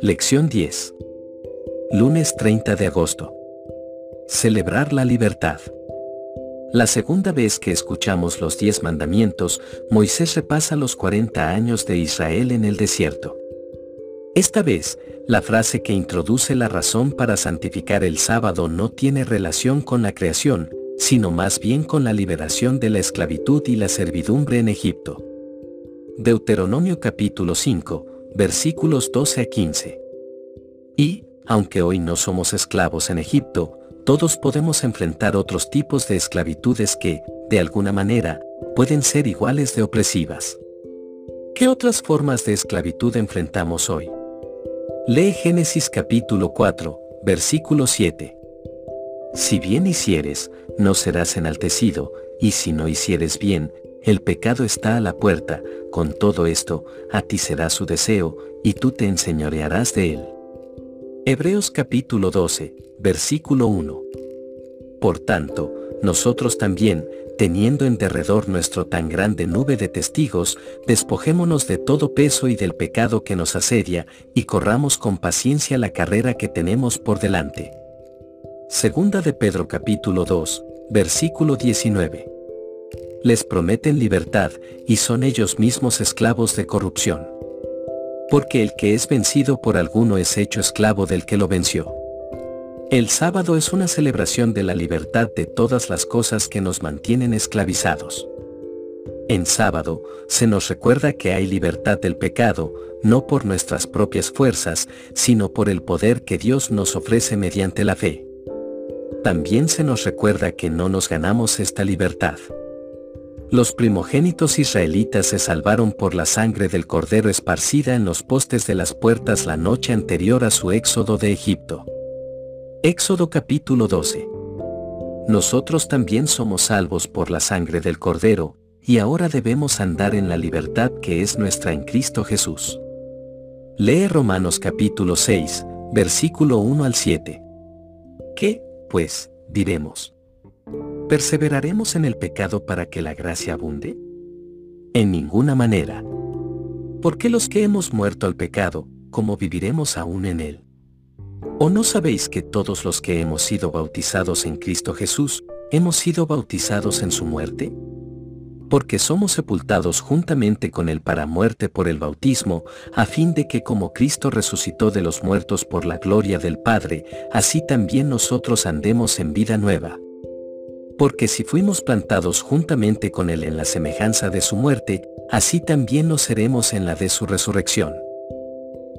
Lección 10. Lunes 30 de agosto. Celebrar la libertad. La segunda vez que escuchamos los diez mandamientos, Moisés repasa los 40 años de Israel en el desierto. Esta vez, la frase que introduce la razón para santificar el sábado no tiene relación con la creación, sino más bien con la liberación de la esclavitud y la servidumbre en Egipto. Deuteronomio capítulo 5, versículos 12 a 15. Y, aunque hoy no somos esclavos en Egipto, todos podemos enfrentar otros tipos de esclavitudes que, de alguna manera, pueden ser iguales de opresivas. ¿Qué otras formas de esclavitud enfrentamos hoy? Lee Génesis capítulo 4, versículo 7. Si bien hicieres, no serás enaltecido, y si no hicieres bien, el pecado está a la puerta, con todo esto, a ti será su deseo, y tú te enseñorearás de él. Hebreos capítulo 12, versículo 1. Por tanto, nosotros también, teniendo en derredor nuestro tan grande nube de testigos, despojémonos de todo peso y del pecado que nos asedia, y corramos con paciencia la carrera que tenemos por delante. Segunda de Pedro capítulo 2, versículo 19 les prometen libertad y son ellos mismos esclavos de corrupción. Porque el que es vencido por alguno es hecho esclavo del que lo venció. El sábado es una celebración de la libertad de todas las cosas que nos mantienen esclavizados. En sábado, se nos recuerda que hay libertad del pecado, no por nuestras propias fuerzas, sino por el poder que Dios nos ofrece mediante la fe. También se nos recuerda que no nos ganamos esta libertad. Los primogénitos israelitas se salvaron por la sangre del cordero esparcida en los postes de las puertas la noche anterior a su éxodo de Egipto. Éxodo capítulo 12. Nosotros también somos salvos por la sangre del cordero, y ahora debemos andar en la libertad que es nuestra en Cristo Jesús. Lee Romanos capítulo 6, versículo 1 al 7. ¿Qué, pues, diremos? ¿Perseveraremos en el pecado para que la gracia abunde? En ninguna manera. Porque los que hemos muerto al pecado, ¿cómo viviremos aún en él? ¿O no sabéis que todos los que hemos sido bautizados en Cristo Jesús, hemos sido bautizados en su muerte? Porque somos sepultados juntamente con él para muerte por el bautismo, a fin de que como Cristo resucitó de los muertos por la gloria del Padre, así también nosotros andemos en vida nueva. Porque si fuimos plantados juntamente con Él en la semejanza de su muerte, así también lo seremos en la de su resurrección.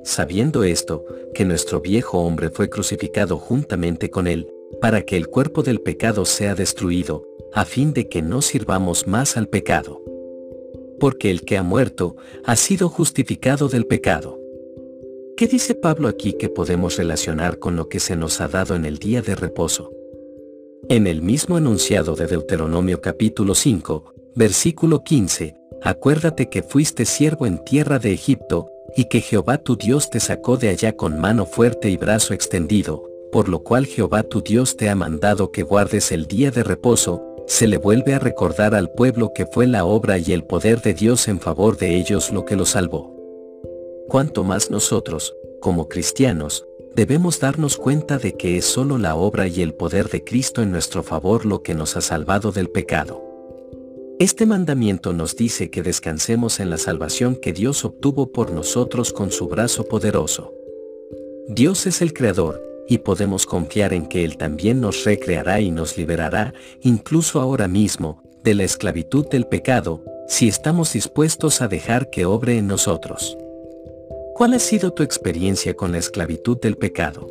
Sabiendo esto, que nuestro viejo hombre fue crucificado juntamente con Él, para que el cuerpo del pecado sea destruido, a fin de que no sirvamos más al pecado. Porque el que ha muerto, ha sido justificado del pecado. ¿Qué dice Pablo aquí que podemos relacionar con lo que se nos ha dado en el día de reposo? En el mismo enunciado de Deuteronomio capítulo 5, versículo 15, acuérdate que fuiste siervo en tierra de Egipto, y que Jehová tu Dios te sacó de allá con mano fuerte y brazo extendido, por lo cual Jehová tu Dios te ha mandado que guardes el día de reposo, se le vuelve a recordar al pueblo que fue la obra y el poder de Dios en favor de ellos lo que los salvó. Cuanto más nosotros, como cristianos, debemos darnos cuenta de que es solo la obra y el poder de Cristo en nuestro favor lo que nos ha salvado del pecado. Este mandamiento nos dice que descansemos en la salvación que Dios obtuvo por nosotros con su brazo poderoso. Dios es el Creador, y podemos confiar en que Él también nos recreará y nos liberará, incluso ahora mismo, de la esclavitud del pecado, si estamos dispuestos a dejar que obre en nosotros. ¿Cuál ha sido tu experiencia con la esclavitud del pecado?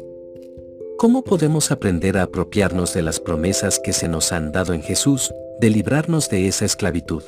¿Cómo podemos aprender a apropiarnos de las promesas que se nos han dado en Jesús, de librarnos de esa esclavitud?